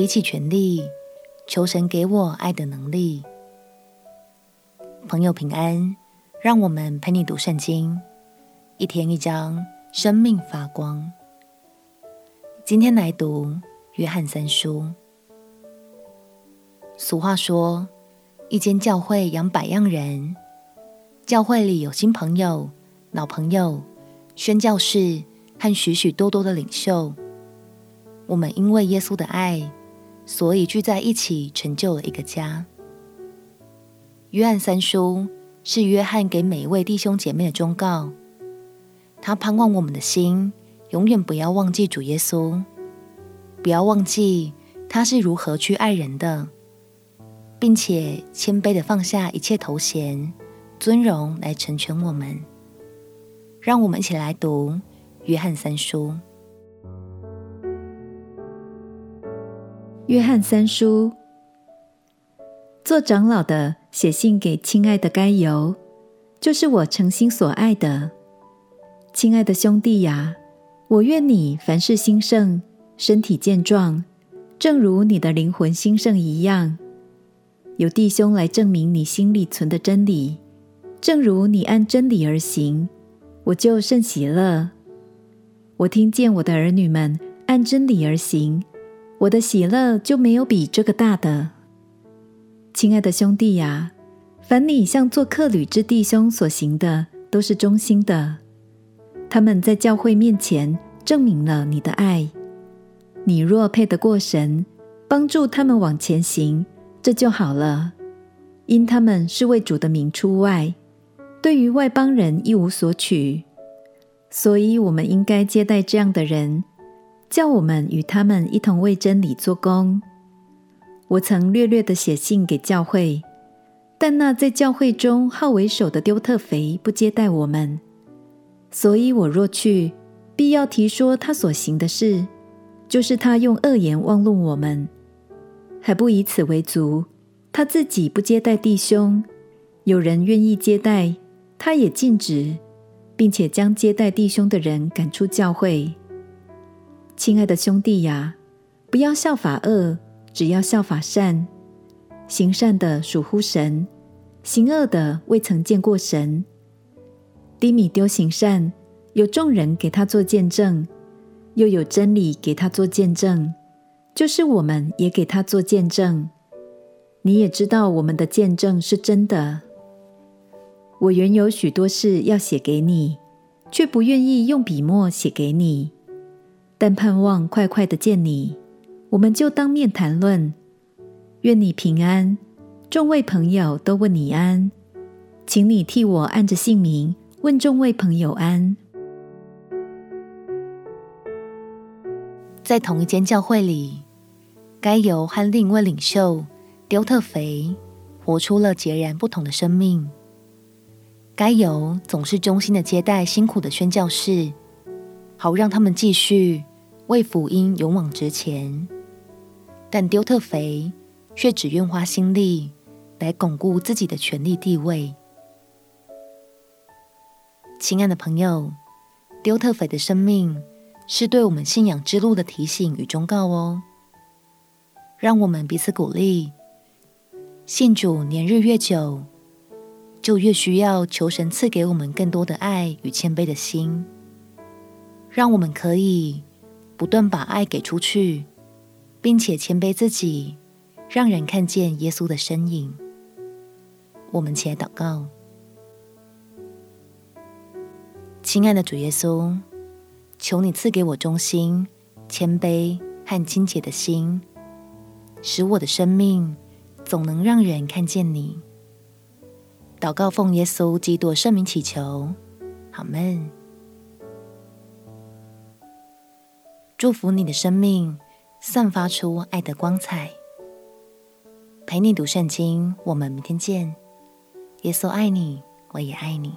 比起权力，求神给我爱的能力。朋友平安，让我们陪你读圣经，一天一章，生命发光。今天来读约翰三书。俗话说，一间教会养百样人，教会里有新朋友、老朋友、宣教士和许许多多的领袖。我们因为耶稣的爱，所以聚在一起，成就了一个家。约翰三书是约翰给每一位弟兄姐妹的忠告，他盼望我们的心永远不要忘记主耶稣，不要忘记他是如何去爱人的，并且谦卑地放下一切头衔、尊荣来成全我们。让我们一起来读约翰三书。约翰三书，做长老的写信给亲爱的该犹，就是我诚心所爱的。亲爱的兄弟呀，我愿你凡事兴盛，身体健壮，正如你的灵魂兴盛一样。有弟兄来证明你心里存的真理，正如你按真理而行，我就甚喜乐。我听见我的儿女们按真理而行。我的喜乐就没有比这个大的，亲爱的兄弟呀，凡你向做客旅之弟兄所行的，都是忠心的。他们在教会面前证明了你的爱。你若配得过神，帮助他们往前行，这就好了。因他们是为主的名出外，对于外邦人一无所取，所以我们应该接待这样的人。叫我们与他们一同为真理做工。我曾略略的写信给教会，但那在教会中好为首的丢特腓不接待我们，所以我若去，必要提说他所行的事，就是他用恶言妄论我们，还不以此为足，他自己不接待弟兄，有人愿意接待，他也禁止，并且将接待弟兄的人赶出教会。亲爱的兄弟呀，不要效法恶，只要效法善。行善的属乎神，行恶的未曾见过神。低米丢行善，有众人给他做见证，又有真理给他做见证，就是我们也给他做见证。你也知道我们的见证是真的。我原有许多事要写给你，却不愿意用笔墨写给你。但盼望快快的见你，我们就当面谈论。愿你平安，众位朋友都问你安，请你替我按着姓名问众位朋友安。在同一间教会里，该由和另一位领袖丢特肥活出了截然不同的生命。该由总是忠心的接待辛苦的宣教士，好让他们继续。为福音勇往直前，但丢特腓却只愿花心力来巩固自己的权力地位。亲爱的朋友，丢特腓的生命是对我们信仰之路的提醒与忠告哦。让我们彼此鼓励，信主年日越久，就越需要求神赐给我们更多的爱与谦卑的心，让我们可以。不断把爱给出去，并且谦卑自己，让人看见耶稣的身影。我们起来祷告，亲爱的主耶稣，求你赐给我忠心、谦卑和清洁的心，使我的生命总能让人看见你。祷告奉耶稣基督圣名祈求，阿们。祝福你的生命散发出爱的光彩。陪你读圣经，我们明天见。耶稣爱你，我也爱你。